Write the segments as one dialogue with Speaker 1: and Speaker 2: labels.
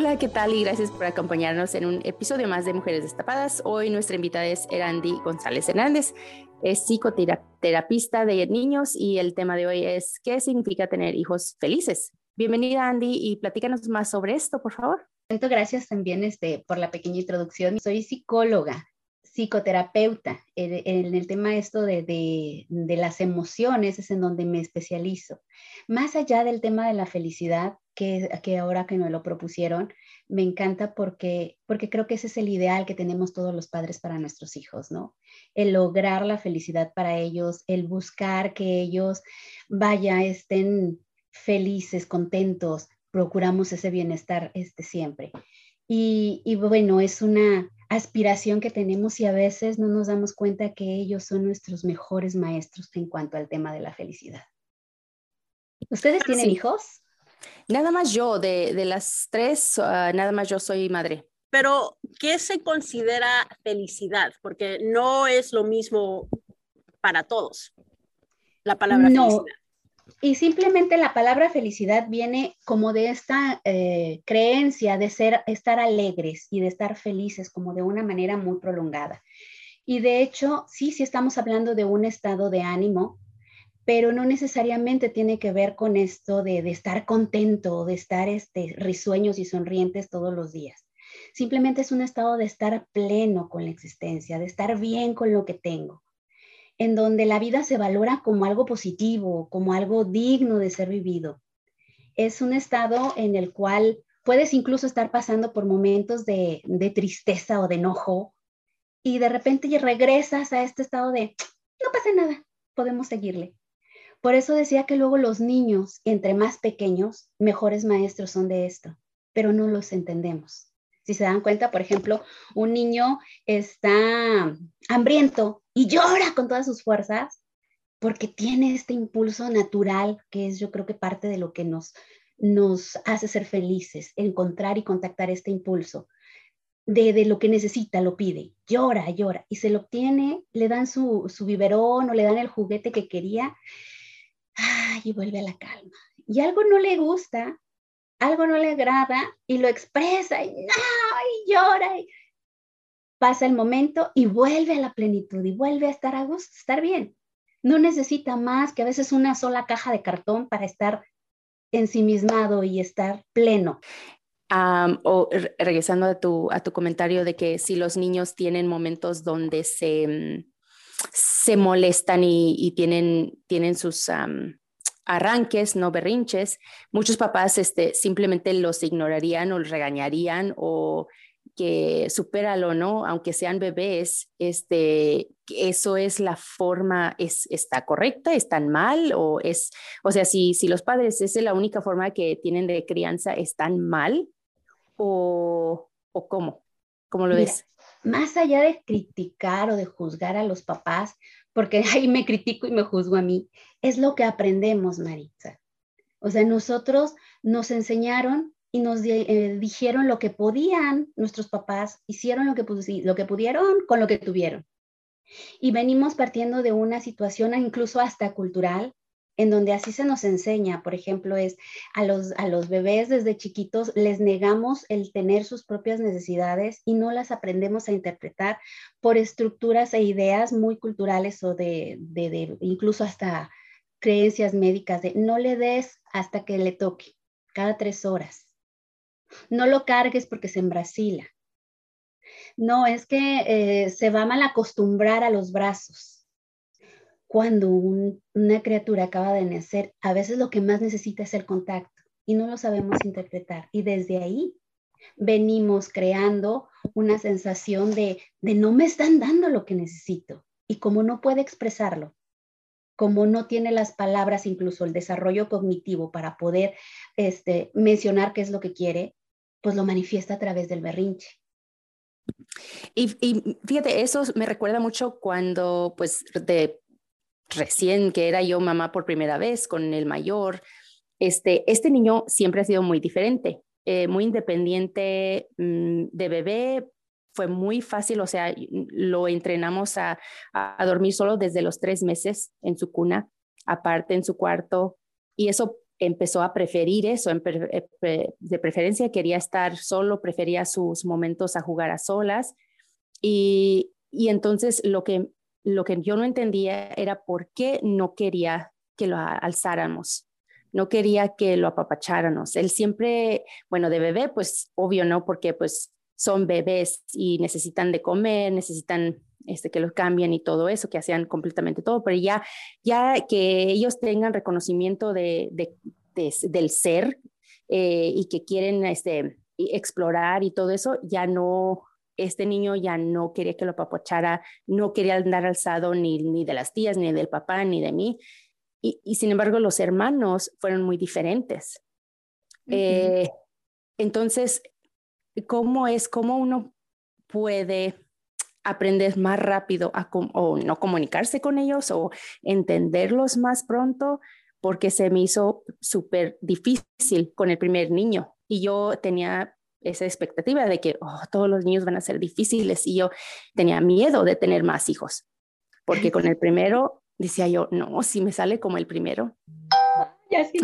Speaker 1: Hola, ¿qué tal? Y gracias por acompañarnos en un episodio más de Mujeres Destapadas. Hoy nuestra invitada es Erandi González Hernández. Es psicoterapista de niños y el tema de hoy es ¿qué significa tener hijos felices? Bienvenida, Andy, y platícanos más sobre esto, por favor.
Speaker 2: Muchas gracias también este, por la pequeña introducción. Soy psicóloga, psicoterapeuta. En, el tema esto de, de, de, las emociones es en donde me especializo. Más allá del tema de la felicidad, que, que ahora que me lo propusieron, me encanta porque, porque creo que ese es el ideal que tenemos todos los padres para nuestros hijos, ¿no? El lograr la felicidad para ellos, el buscar que ellos, vaya, estén felices, contentos, procuramos ese bienestar este, siempre. Y, y, bueno, es una aspiración que tenemos y a veces no nos damos cuenta que ellos son nuestros mejores maestros en cuanto al tema de la felicidad. ¿Ustedes tienen hijos?
Speaker 1: Nada más yo, de, de las tres, uh, nada más yo soy madre.
Speaker 3: Pero, ¿qué se considera felicidad? Porque no es lo mismo para todos la palabra
Speaker 2: no.
Speaker 3: felicidad.
Speaker 2: Y simplemente la palabra felicidad viene como de esta eh, creencia de ser, estar alegres y de estar felices como de una manera muy prolongada. Y de hecho, sí, sí estamos hablando de un estado de ánimo, pero no necesariamente tiene que ver con esto de, estar contento, de estar este, risueños y sonrientes todos los días. Simplemente es un estado de estar pleno con la existencia, de estar bien con lo que tengo en donde la vida se valora como algo positivo, como algo digno de ser vivido. Es un estado en el cual puedes incluso estar pasando por momentos de, de tristeza o de enojo y de repente regresas a este estado de, no pasa nada, podemos seguirle. Por eso decía que luego los niños, entre más pequeños, mejores maestros son de esto, pero no los entendemos. Si se dan cuenta, por ejemplo, un niño está hambriento y llora con todas sus fuerzas porque tiene este impulso natural que es yo creo que parte de lo que nos, nos hace ser felices, encontrar y contactar este impulso. De, de, lo que necesita, lo pide, llora, llora, y se lo obtiene, le dan su, su biberón o le dan el juguete que quería, y vuelve a la calma. Y algo no le gusta, algo no le agrada y lo expresa y, no, y llora. Pasa el momento y vuelve a la plenitud y vuelve a estar a gusto, estar bien. No necesita más que a veces una sola caja de cartón para estar ensimismado y estar pleno.
Speaker 1: O regresando a tu, a tu comentario de que si los niños tienen momentos donde se, se molestan y, y tienen, tienen sus, um, arranques, no berrinches, muchos papás este, simplemente los ignorarían o los regañarían o que supéralo, ¿no? Aunque sean bebés, este, eso es la forma, es, está correcta, están mal o es, o sea, si, si los padres, esa es la única forma que tienen de crianza, están mal o, o cómo, ¿cómo lo
Speaker 2: Mira,
Speaker 1: ves?
Speaker 2: Más allá de criticar o de juzgar a los papás, porque ahí me critico y me juzgo a mí, es lo que aprendemos, Maritza. O sea, nosotros nos enseñaron y nos eh, dijeron lo que podían nuestros papás, hicieron lo que, lo que pudieron con lo que tuvieron. Y venimos partiendo de una situación incluso hasta cultural en donde así se nos enseña, por ejemplo, es a los, a los bebés desde chiquitos les negamos el tener sus propias necesidades y no las aprendemos a interpretar por estructuras e ideas muy culturales o de, de, incluso hasta creencias médicas de no le des hasta que le toque, cada tres horas. No lo cargues porque se embrasila. No, es que eh, se va mal acostumbrar a los brazos cuando una criatura acaba de nacer, a veces lo que más necesita es el contacto y no lo sabemos interpretar. Y desde ahí venimos creando una sensación de, de no me están dando lo que necesito. Y como no puede expresarlo, como no tiene las palabras, incluso el desarrollo cognitivo para poder este, mencionar qué es lo que quiere, pues lo manifiesta a través del berrinche.
Speaker 1: Y, y, fíjate, eso me recuerda mucho cuando, pues, de recién que era yo mamá por primera vez con el mayor, este, este niño siempre ha sido muy diferente, eh, muy independiente mm, de bebé, fue muy fácil, o sea, lo entrenamos a, a, dormir solo desde los tres meses en su cuna, aparte en su cuarto, y eso empezó a preferir eso, eh, de preferencia quería estar solo, prefería sus momentos a jugar a solas, y, y entonces lo que lo que yo no entendía era por qué no quería que lo alzáramos, no quería que lo apapacháramos. Él siempre, bueno, de bebé, pues obvio, ¿no? Porque pues son bebés y necesitan de comer, necesitan este, que los cambien y todo eso, que hacían completamente todo, pero ya, ya que ellos tengan reconocimiento de, del ser eh, y que quieren este, explorar y todo eso, ya no, este niño ya no quería que lo papachara, no quería andar alzado ni, ni de las tías, ni del papá, ni de mí. Y, sin embargo, los hermanos fueron muy diferentes. Eh, entonces, ¿cómo es, cómo uno puede aprender más rápido a o no comunicarse con ellos o entenderlos más pronto? Porque se me hizo súper difícil con el primer niño y yo tenía esa expectativa de que oh, todos los niños van a ser difíciles y yo tenía miedo de tener más hijos, porque con el primero decía yo, no, si me sale como el primero.
Speaker 2: Ya sí,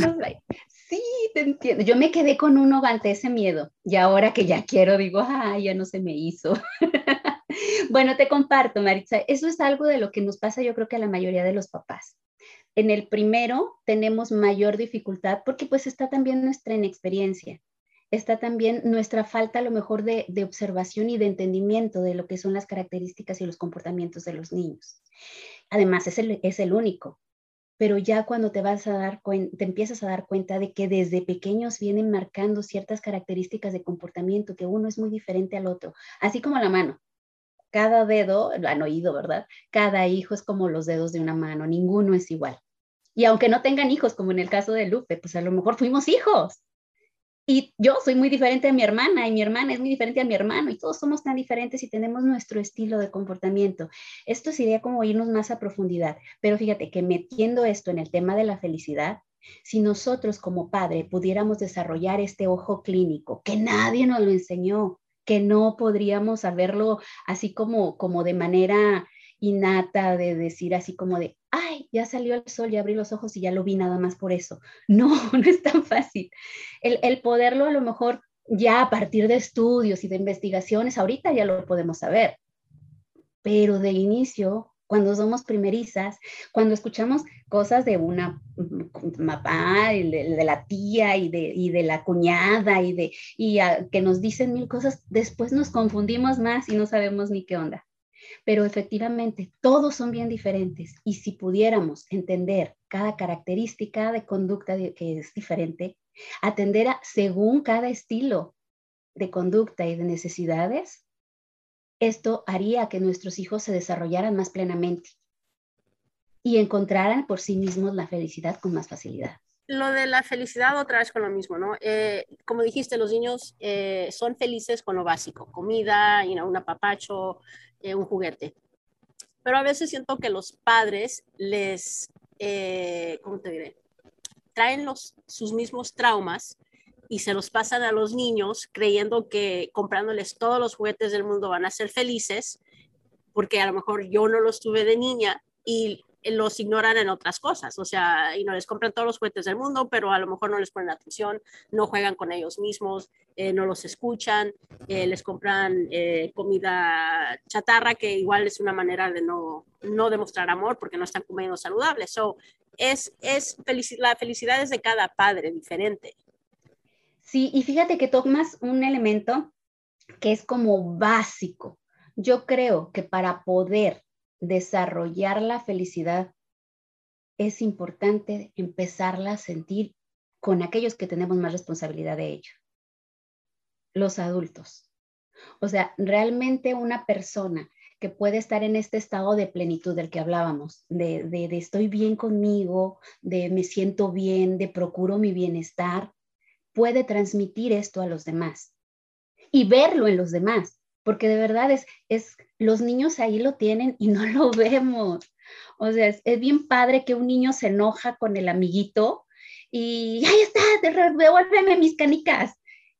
Speaker 2: sí, te entiendo. Yo me quedé con uno ante ese miedo y ahora que ya quiero digo, ah, ya no se me hizo. bueno, te comparto, Maritza, eso es algo de lo que nos pasa yo creo que a la mayoría de los papás. En el primero tenemos mayor dificultad porque pues está también nuestra inexperiencia está también nuestra falta a lo mejor de, observación y de entendimiento de lo que son las características y los comportamientos de los niños. Además, es el, es el único, pero ya cuando te vas a dar te empiezas a dar cuenta de que desde pequeños vienen marcando ciertas características de comportamiento, que uno es muy diferente al otro, así como la mano. Cada dedo, lo han oído, ¿verdad? Cada hijo es como los dedos de una mano, ninguno es igual. Y aunque no tengan hijos, como en el caso de Lupe, pues a lo mejor fuimos hijos, y yo soy muy diferente a mi hermana y mi hermana es muy diferente a mi hermano y todos somos tan diferentes y tenemos nuestro estilo de comportamiento. Esto sería como irnos más a profundidad, pero fíjate que metiendo esto en el tema de la felicidad, si nosotros como padre pudiéramos desarrollar este ojo clínico, que nadie nos lo enseñó, que no podríamos saberlo así como, como de manera innata de decir así como de, ay, ya salió el sol, ya abrí los ojos y ya lo vi nada más por eso. No, no es tan fácil. El, el poderlo a lo mejor ya a partir de estudios y de investigaciones, ahorita ya lo podemos saber, pero de inicio cuando somos primerizas, cuando escuchamos cosas de una papá, de, de, la tía y de, y de la cuñada y, de, y que nos dicen mil cosas, después nos confundimos más y no sabemos ni qué onda pero efectivamente todos son bien diferentes y si pudiéramos entender cada característica de conducta que es diferente, atender a, según cada estilo de conducta y de necesidades, esto haría que nuestros hijos se desarrollaran más plenamente y encontraran por sí mismos la felicidad con más facilidad
Speaker 3: lo de la felicidad otra vez con lo mismo, ¿no? Eh, como dijiste, los niños eh, son felices con lo básico, comida, you know, un apapacho, eh, un juguete. Pero a veces siento que los padres les, eh, ¿cómo te diré? Traen los, sus mismos traumas y se los pasan a los niños creyendo que comprándoles todos los juguetes del mundo van a ser felices, porque a lo mejor yo no los tuve de niña y los ignoran en otras cosas, o sea, y no les compran todos los juguetes del mundo, pero a lo mejor no les ponen atención, no juegan con ellos mismos, eh, no los escuchan, eh, les compran eh, comida chatarra, que igual es una manera de no, no demostrar amor porque no están comiendo saludable. So, es, es la felicidad es de cada padre diferente.
Speaker 2: Sí, y fíjate que tomas un elemento que es como básico. Yo creo que para poder desarrollar la felicidad es importante empezarla a sentir con aquellos que tenemos más responsabilidad de ello, los adultos. O sea, realmente una persona que puede estar en este estado de plenitud del que hablábamos, de, de, de, estoy bien conmigo, de me siento bien, de procuro mi bienestar, puede transmitir esto a los demás y verlo en los demás, porque de verdad es, es los niños ahí lo tienen y no lo vemos. O sea, es, bien padre que un niño se enoja con el amiguito y ahí está, devuélveme mis canicas.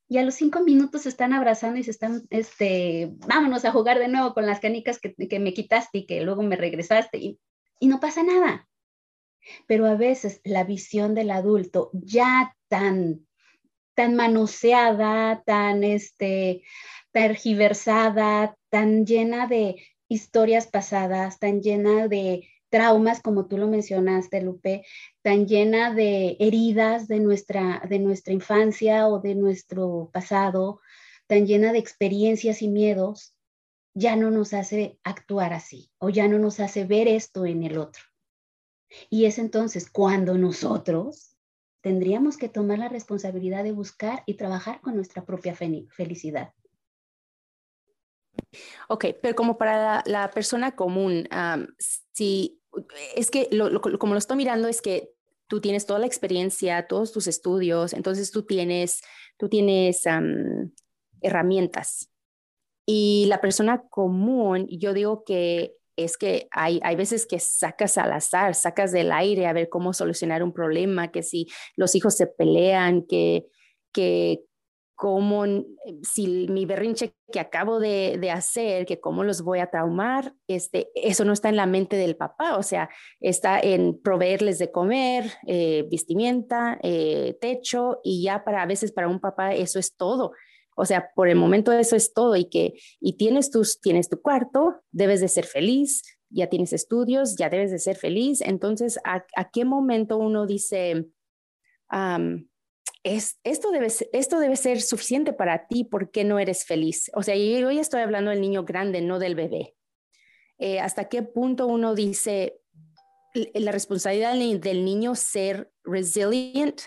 Speaker 2: Y a los cinco minutos se están abrazando y se están, este, vámonos a jugar de nuevo con las canicas que, que me quitaste y que luego me regresaste y, y no pasa nada. Pero a veces la visión del adulto ya tan, tan manoseada, tan, este, tergiversada, tan llena de historias pasadas, tan llena de traumas, como tú lo mencionaste, Lupe, tan llena de heridas de nuestra, de nuestra infancia o de nuestro pasado, tan llena de experiencias y miedos, ya no nos hace actuar así o ya no nos hace ver esto en el otro. Y es entonces cuando nosotros tendríamos que tomar la responsabilidad de buscar y trabajar con nuestra propia felicidad.
Speaker 1: Ok, pero como para la, persona común, si es que lo, como lo estoy mirando es que tú tienes toda la experiencia, todos tus estudios, entonces tú tienes, tú tienes herramientas. Y la persona común, yo digo que es que hay, hay veces que sacas al azar, sacas del aire a ver cómo solucionar un problema, que si los hijos se pelean, que, que cómo, si mi berrinche que acabo de, hacer, que cómo los voy a traumar, este, eso no está en la mente del papá, o sea, está en proveerles de comer, eh, vestimenta, eh, techo, y ya para a veces para un papá eso es todo. O sea, por el momento eso es todo y que y tienes tus tienes tu cuarto, debes de ser feliz, ya tienes estudios, ya debes de ser feliz. Entonces, ¿a, a qué momento uno dice, esto, debe, esto debe ser suficiente para ti, ¿por qué no eres feliz? O sea, yo ya estoy hablando del niño grande, no del bebé. Eh, ¿Hasta qué punto uno dice la responsabilidad del niño ser resilient,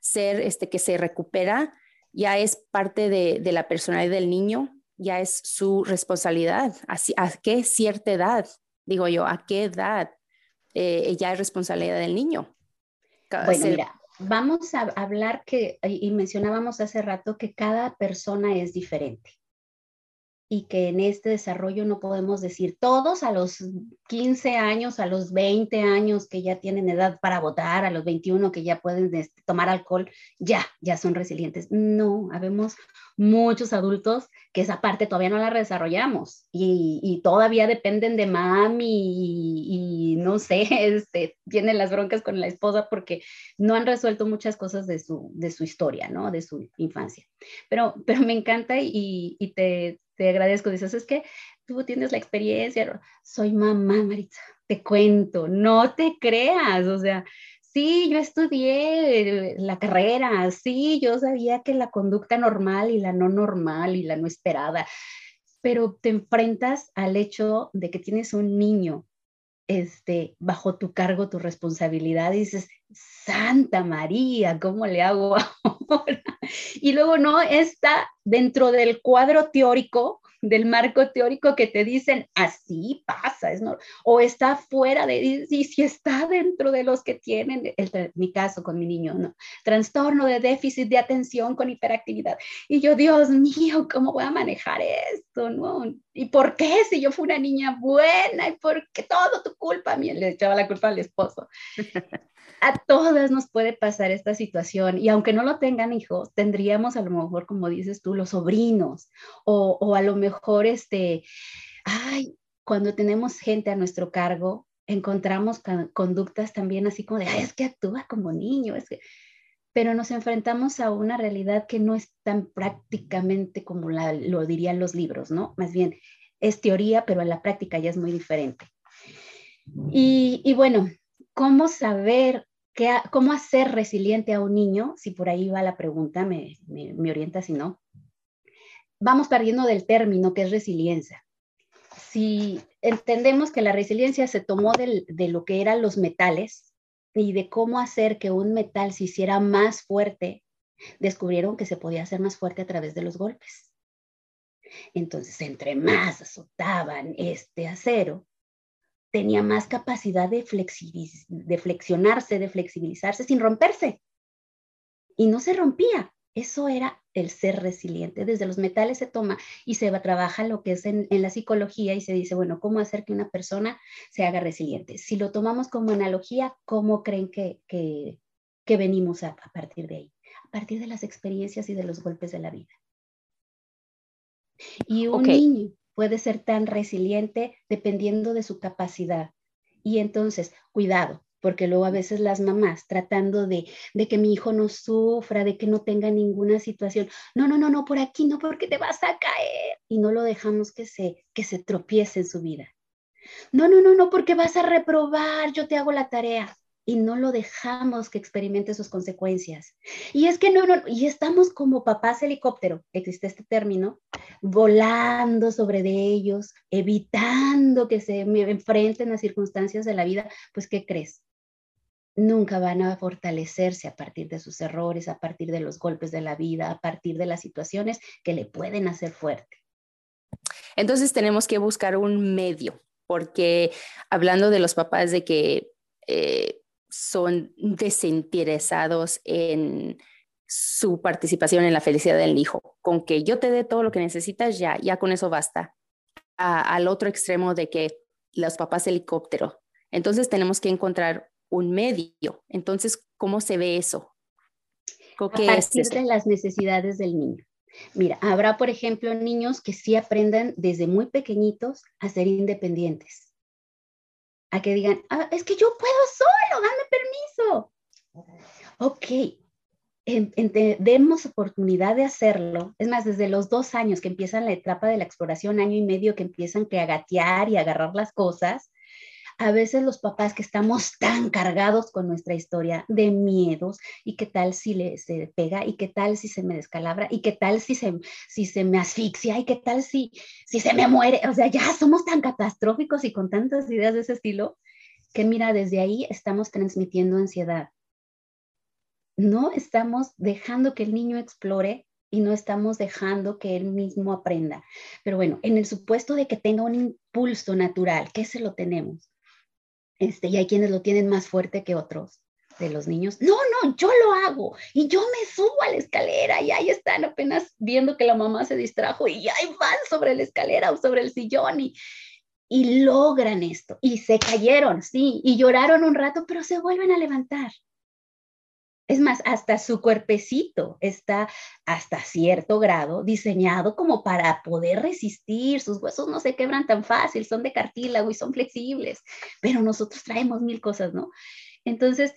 Speaker 1: ser este que se recupera, ya es parte de, la personalidad del niño, ya es su responsabilidad. ¿A qué cierta edad? Digo yo, ¿a qué edad eh, ya es responsabilidad del niño?
Speaker 2: Bueno, mira, vamos a hablar que, y mencionábamos hace rato que cada persona es diferente y que en este desarrollo no podemos decir todos a los 15 años, a los 20 años que ya tienen edad para votar, a los 21 que ya pueden este, tomar alcohol, ya, ya son resilientes. No, habemos muchos adultos que esa parte todavía no la desarrollamos y, todavía dependen de mami y, no sé, este, tienen las broncas con la esposa porque no han resuelto muchas cosas de su, de su historia, ¿no? De su infancia. Pero, pero me encanta y, y te te agradezco. Dices, es que tú tienes la experiencia. Soy mamá, Maritza, te cuento, no te creas. O sea, sí, yo estudié la carrera, sí, yo sabía que la conducta normal y la no normal y la no esperada, pero te enfrentas al hecho de que tienes un niño este, bajo tu cargo, tu responsabilidad, y dices, Santa María, ¿cómo le hago ahora? Y luego no está dentro del cuadro teórico, del marco teórico que te dicen, así pasa, o está fuera de, y si está dentro de los que tienen, el, mi caso con mi niño, no, trastorno de déficit de atención con hiperactividad. Y yo, Dios mío, ¿cómo voy a manejar esto? No? ¿Y por qué si yo fui una niña buena? ¿Y por qué todo tu culpa? A mí le echaba la culpa al esposo. A todas nos puede pasar esta situación y aunque no lo tengan hijos, tendríamos a lo mejor, como dices tú, los sobrinos o, a lo mejor, este, ay, cuando tenemos gente a nuestro cargo, encontramos conductas también así como de, es que actúa como niño, es pero nos enfrentamos a una realidad que no es tan prácticamente como lo dirían los libros, ¿no? Más bien es teoría, pero en la práctica ya es muy diferente. Y, bueno, ¿cómo saber cómo hacer resiliente a un niño? Si por ahí va la pregunta, me, me orienta si no. Vamos partiendo del término que es resiliencia si entendemos que la resiliencia se tomó de lo que eran los metales y de cómo hacer que un metal se hiciera más fuerte, descubrieron que se podía hacer más fuerte a través de los golpes. Entonces, entre más azotaban este acero, tenía más capacidad de, de flexionarse, de flexibilizarse sin romperse. Y no se rompía. Eso era el ser resiliente. Desde los metales se toma y se va, trabaja lo que es en, la psicología y se dice, bueno, ¿cómo hacer que una persona se haga resiliente? Si lo tomamos como analogía, ¿cómo creen que, que, venimos a, partir de ahí? A partir de las experiencias y de los golpes de la vida. Y un niño puede ser tan resiliente dependiendo de su capacidad. Y entonces, cuidado, porque luego a veces las mamás tratando de, que mi hijo no sufra, de que no tenga ninguna situación, no, no, no, no, por aquí no, porque te vas a caer y no lo dejamos que se, que se tropiece en su vida. No, no, no, no, porque vas a reprobar, yo te hago la tarea y no lo dejamos que experimente sus consecuencias. Y es que no, no, y estamos como papás helicóptero, existe este término, volando sobre de ellos, evitando que se enfrenten a circunstancias de la vida, pues ¿qué crees? nunca van a fortalecerse a partir de sus errores, a partir de los golpes de la vida, a partir de las situaciones que le pueden hacer fuerte.
Speaker 1: Entonces tenemos que buscar un medio, porque hablando de los papás de que eh, son desinteresados en su participación en la felicidad del hijo, con que yo te dé todo lo que necesitas, ya, ya con eso basta. al otro extremo de que los papás helicóptero. Entonces tenemos que encontrar un medio. Entonces, ¿cómo se ve eso?
Speaker 2: A partir de las necesidades del niño. Mira, habrá, por ejemplo, niños que sí aprendan desde muy pequeños a ser independientes. A que digan, ah, es que yo puedo solo, dame permiso. Ok, demos oportunidad de hacerlo. Es más, desde los dos años que empiezan la etapa de la exploración, año y medio que empiezan que a gatear y agarrar las cosas, a veces los papás que estamos tan cargados con nuestra historia de miedos y qué tal si le se pega y qué tal si se me descalabra y qué tal si se, si se me asfixia y qué tal si, si se me muere. O sea, ya somos tan catastróficos y con tantas ideas de ese estilo que mira, desde ahí estamos transmitiendo ansiedad. No estamos dejando que el niño explore y no estamos dejando que él mismo aprenda. Pero bueno, en el supuesto de que tenga un impulso natural, ¿qué se lo tenemos? Este, y hay quienes lo tienen más fuerte que otros de los niños. No, no, yo lo hago y yo me subo a la escalera y ahí están apenas viendo que la mamá se distrajo y ahí van sobre la escalera o sobre el sillón y, y logran esto. Y se cayeron, sí, y lloraron un rato, pero se vuelven a levantar. Es más, hasta su cuerpecito está hasta cierto grado diseñado como para poder resistir. Sus huesos no se quebran tan fácil, son de cartílago y son flexibles, pero nosotros traemos mil cosas, ¿no? Entonces,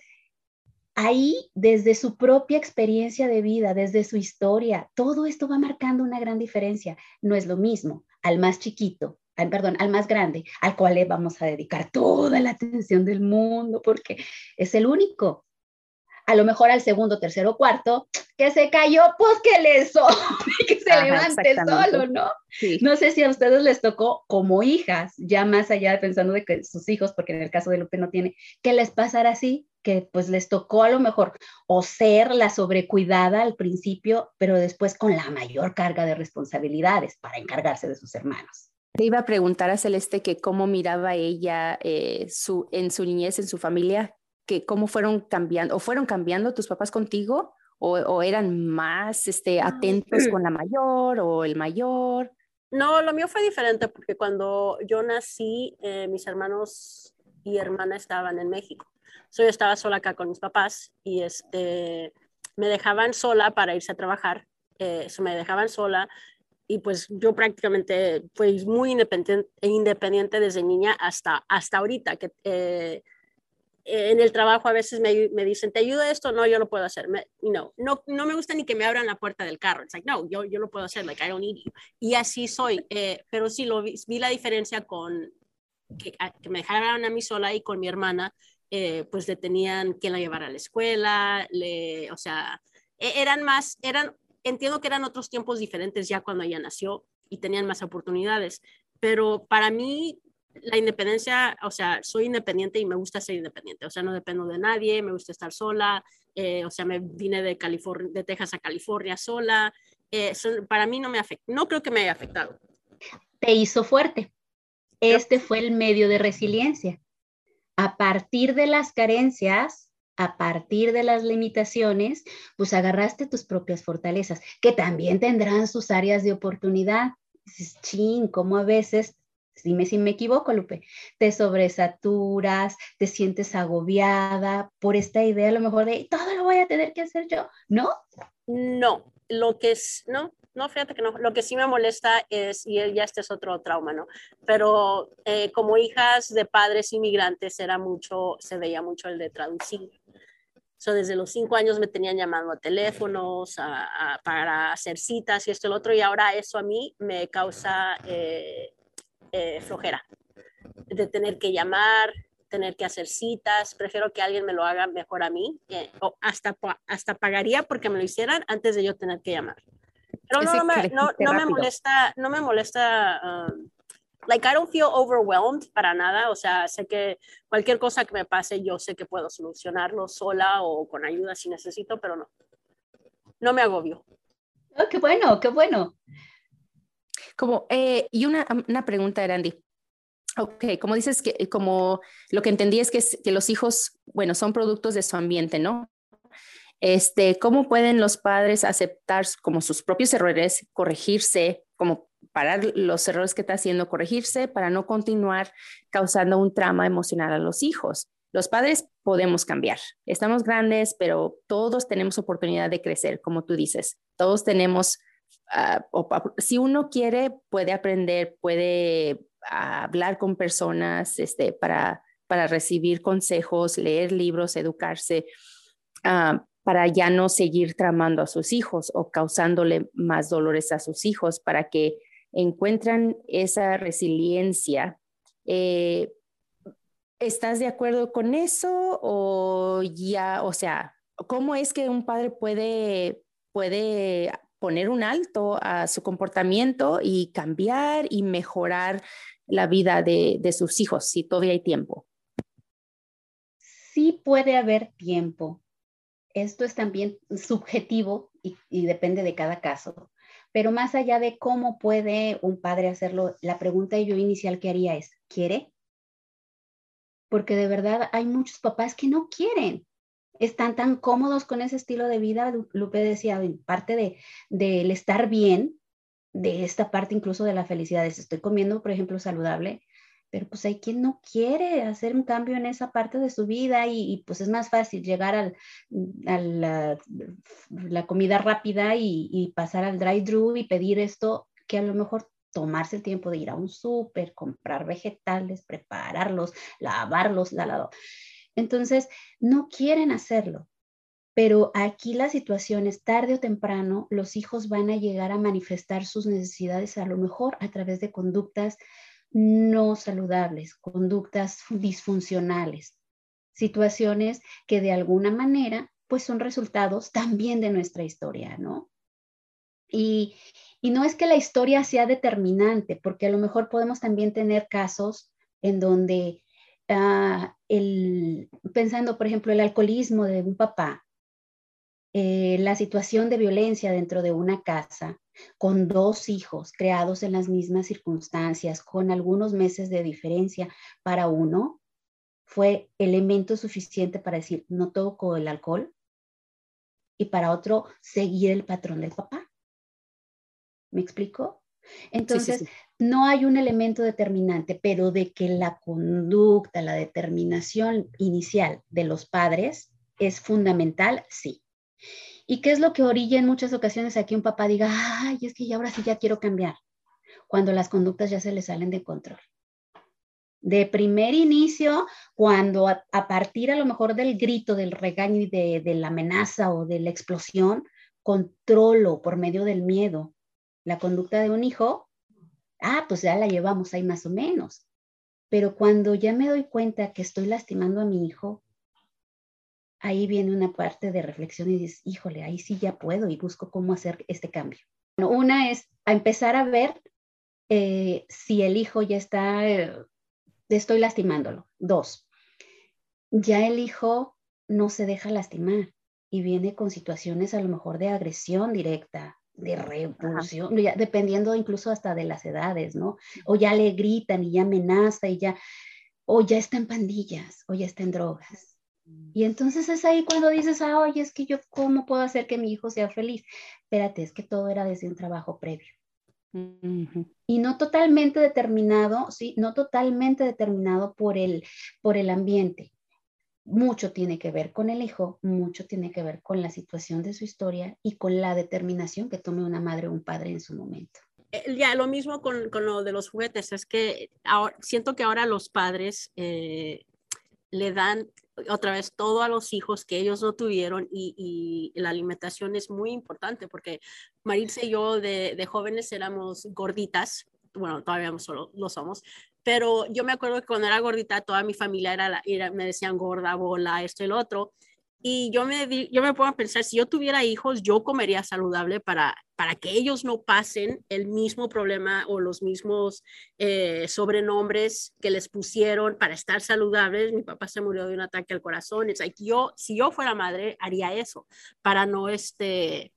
Speaker 2: ahí, desde su propia experiencia de vida, desde su historia, todo esto va marcando una gran diferencia. No es lo mismo al más chiquito, perdón, al más grande, al cual le vamos a dedicar toda la atención del mundo, porque es el único a lo mejor al segundo, tercero, cuarto, que se cayó, pues que le que se levante solo, ¿no? No sé si a ustedes les tocó como hijas, ya más allá de pensando de que sus hijos, porque en el caso de Lupe no tiene, que les pasara así, que pues les tocó a lo mejor o ser la sobrecuidada al principio, pero después con la mayor carga de responsabilidades para encargarse de sus hermanos.
Speaker 1: Te iba a preguntar a Celeste que cómo miraba ella eh, su, en su niñez, en su familia, que cómo fueron cambiando, o fueron cambiando tus papás contigo, o, eran más este, atentos con la mayor o el mayor.
Speaker 3: No, lo mío fue diferente porque cuando yo nací, eh, mis hermanos y hermana estaban en México. yo estaba sola acá con mis papás y este, me dejaban sola para irse a trabajar. Eh, me dejaban sola y pues yo prácticamente fui muy independiente, independiente desde niña hasta, hasta ahorita, que eh, en el trabajo a veces me, me, dicen, ¿te ayuda esto? No, yo lo puedo hacer. no, no, no me gusta ni que me abran la puerta del carro. It's like, no, yo, yo lo puedo hacer, like, I don't need you. Y así soy, eh, pero sí lo vi, vi, la diferencia con que, que, me dejaran a mí sola y con mi hermana, eh, pues le tenían que la llevar a la escuela, le, o sea, e, eran más, eran entiendo que eran otros tiempos diferentes ya cuando ella nació y tenían más oportunidades, pero para mí la independencia, o sea, soy independiente y me gusta ser independiente, o sea, no dependo de nadie, me gusta estar sola, eh, o sea, me vine de, California, de Texas a California sola, eh, para mí no me afecta, no creo que me haya afectado.
Speaker 2: Te hizo fuerte. Este fue el medio de resiliencia. A partir de las carencias, a partir de las limitaciones, pues agarraste tus propias fortalezas, que también tendrán sus áreas de oportunidad. Dices, ching, como a veces, dime si me equivoco, Lupe, te sobresaturas, te sientes agobiada por esta idea a lo mejor de todo lo voy a tener que hacer yo, ¿no?
Speaker 3: No, lo que es, no, no, fíjate que no. Lo que sí me molesta es, y ya este es otro trauma, ¿no? Pero eh, como hijas de padres inmigrantes era mucho, se veía mucho el de traducir. So, desde los cinco años me tenían llamando a teléfonos para hacer citas y esto y lo otro, y ahora eso a mí me causa eh, eh, flojera de tener que llamar, tener que hacer citas, prefiero que alguien me lo haga mejor a mí, o hasta, hasta pagaría porque me lo hicieran antes de yo tener que llamar. Pero no, no, me, no, no me molesta, no me molesta, um, like I don't feel overwhelmed para nada, o sea, sé que cualquier cosa que me pase, yo sé que puedo solucionarlo sola o con ayuda si necesito, pero no, no me agobio.
Speaker 2: Oh, qué bueno, qué bueno.
Speaker 1: Como, eh, y una, una pregunta, Erandi. Ok, como dices que como lo que entendí es que, que los hijos, bueno, son productos de su ambiente, ¿no? Este, ¿Cómo pueden los padres aceptar como sus propios errores, corregirse, como parar los errores que está haciendo, corregirse para no continuar causando un trauma emocional a los hijos? Los padres podemos cambiar. Estamos grandes, pero todos tenemos oportunidad de crecer, como tú dices. Todos tenemos, uh, si uno quiere, puede aprender, puede hablar con personas este, para, para recibir consejos, leer libros, educarse. Uh, para ya no seguir tramando a sus hijos o causándole más dolores a sus hijos, para que encuentran esa resiliencia. Eh, ¿Estás de acuerdo con eso o ya, o sea, cómo es que un padre puede, puede poner un alto a su comportamiento y cambiar y mejorar la vida de, sus hijos si todavía hay tiempo?
Speaker 2: Sí puede haber tiempo, esto es también subjetivo y, depende de cada caso. Pero más allá de cómo puede un padre hacerlo, la pregunta yo inicial que haría es, ¿quiere? Porque de verdad hay muchos papás que no quieren. Están tan cómodos con ese estilo de vida. Lupe decía, parte del de, estar bien, de esta parte incluso de la felicidad, estoy comiendo, por ejemplo, saludable, pero pues hay quien no quiere hacer un cambio en esa parte de su vida y, pues es más fácil llegar al, a la, comida rápida y, pasar al drive-thru y pedir esto que a lo mejor tomarse el tiempo de ir a un súper, comprar vegetales, prepararlos, lavarlos, la, Entonces, no quieren hacerlo. Pero aquí la situación es tarde o temprano, los hijos van a llegar a manifestar sus necesidades a lo mejor a través de conductas no saludables, conductas disfuncionales, situaciones que de alguna manera pues son resultados también de nuestra historia, ¿no? Y, no es que la historia sea determinante, porque a lo mejor podemos también tener casos en donde, ah, el, pensando por ejemplo el alcoholismo de un papá, eh, la situación de violencia dentro de una casa, con dos hijos creados en las mismas circunstancias, con algunos meses de diferencia para uno, fue elemento suficiente para decir, no toco el alcohol, y para otro, seguir el patrón del papá. ¿Me explico? Entonces, no hay un elemento determinante, pero de que la conducta, la determinación inicial de los padres es fundamental, sí. ¿Y qué es lo que orilla en muchas ocasiones a que un papá diga, ay, es que ya ahora sí ya quiero cambiar? Cuando las conductas ya se le salen de control. De primer inicio, cuando a, partir a lo mejor del grito, del regaño y de, de la amenaza o de la explosión, controlo por medio del miedo la conducta de un hijo, ah, pues ya la llevamos ahí más o menos. Pero cuando ya me doy cuenta que estoy lastimando a mi hijo, ahí viene una parte de reflexión y dices, híjole, ahí sí ya puedo y busco cómo hacer este cambio. una es a empezar a ver eh, si el hijo ya está, eh, estoy lastimándolo. Dos, ya el hijo no se deja lastimar y viene con situaciones a lo mejor de agresión directa, de repulsión, dependiendo incluso hasta de las edades, ¿no? O ya le gritan y ya amenaza y ya, o ya está en pandillas, o ya está en drogas. Y entonces es ahí cuando dices, ah, oye, es que yo, ¿cómo puedo hacer que mi hijo sea feliz? Espérate, es que todo era desde un trabajo previo. Y no totalmente determinado, sí, no totalmente determinado por el, por el ambiente. Mucho tiene que ver con el hijo, mucho tiene que ver con la situación de su historia y con la determinación que tome una madre o un padre en su momento.
Speaker 3: Eh, ya, lo mismo con, con lo de los juguetes, es que ahora, siento que ahora los padres eh, le dan otra vez todo a los hijos que ellos no tuvieron y, la alimentación es muy importante porque Maritza y yo de, de jóvenes éramos gorditas, bueno, todavía solo lo somos, pero yo me acuerdo que cuando era gordita toda mi familia era, era me decían gorda, bola, esto y lo otro, y yo me, yo me pongo a pensar, si yo tuviera hijos, yo comería saludable para, para que ellos no pasen el mismo problema o los mismos eh, sobrenombres que les pusieron para estar saludables. Mi papá se murió de un ataque al corazón. Es like, yo, si yo fuera madre, haría eso para no, este,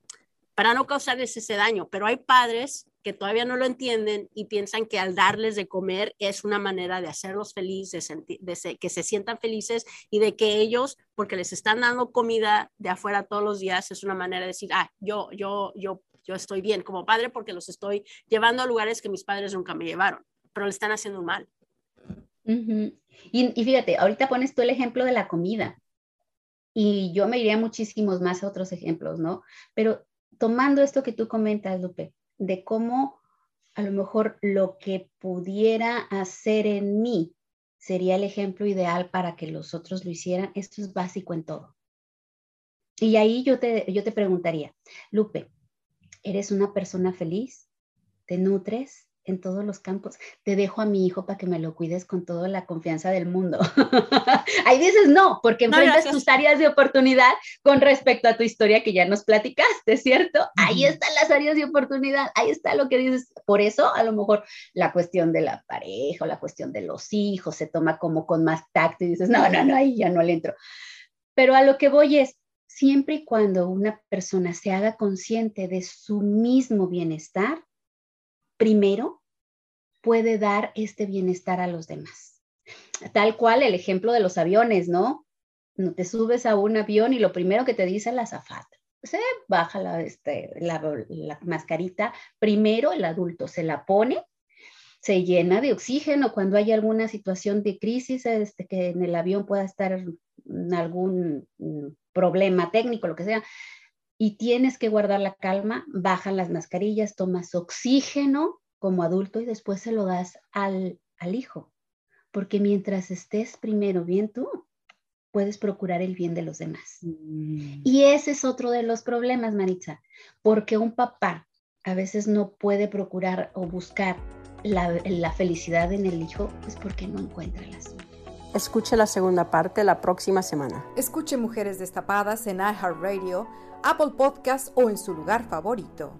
Speaker 3: para no causarles ese daño. Pero hay padres que todavía no lo entienden y piensan que al darles de comer es una manera de hacerlos felices, de, que se sientan felices y de que ellos, porque les están dando comida de afuera todos los días, es una manera de decir, ah, yo, yo, yo, yo estoy bien como padre porque los estoy llevando a lugares que mis padres nunca me llevaron, pero le están haciendo mal.
Speaker 2: y, y fíjate, ahorita pones tú el ejemplo de la comida y yo me iría muchísimos más a otros ejemplos, ¿no? Pero tomando esto que tú comentas, Lupe, de cómo a lo mejor lo que pudiera hacer en mí sería el ejemplo ideal para que los otros lo hicieran. Esto es básico en todo. Y ahí yo te, yo te preguntaría, Lupe, ¿eres una persona feliz? ¿Te nutres? En todos los campos. Te dejo a mi hijo para que me lo cuides con toda la confianza del mundo. Ahí dices no, porque enfrentas tus áreas de oportunidad con respecto a tu historia que ya nos platicaste, ¿cierto? Ahí están las áreas de oportunidad, ahí está lo que dices. Por eso, a lo mejor la cuestión de la pareja o la cuestión de los hijos se toma como con más tacto y dices, no, no, no, ahí ya no le entro. Pero a lo que voy es, siempre y cuando una persona se haga consciente de su mismo bienestar, primero puede dar este bienestar a los demás. Tal cual el ejemplo de los aviones, ¿no? No te subes a un avión y lo primero que te dice la azafata, se baja la, este, la, mascarita, primero el adulto se la pone, se llena de oxígeno cuando hay alguna situación de crisis, este, que en el avión pueda estar algún mm, problema técnico, lo que sea, y tienes que guardar la calma, bajan las mascarillas, tomas oxígeno como adulto y después se lo das al, al hijo. Porque mientras estés primero bien tú, puedes procurar el bien de los demás. Mm. Y ese es otro de los problemas, Maritza, porque un papá a veces no puede procurar o buscar la, la felicidad en el hijo, es porque no encuentra la suya.
Speaker 4: Escuche la segunda parte la próxima semana.
Speaker 5: Escuche Mujeres Destapadas en iHeartRadio, Apple Podcast o en su lugar favorito.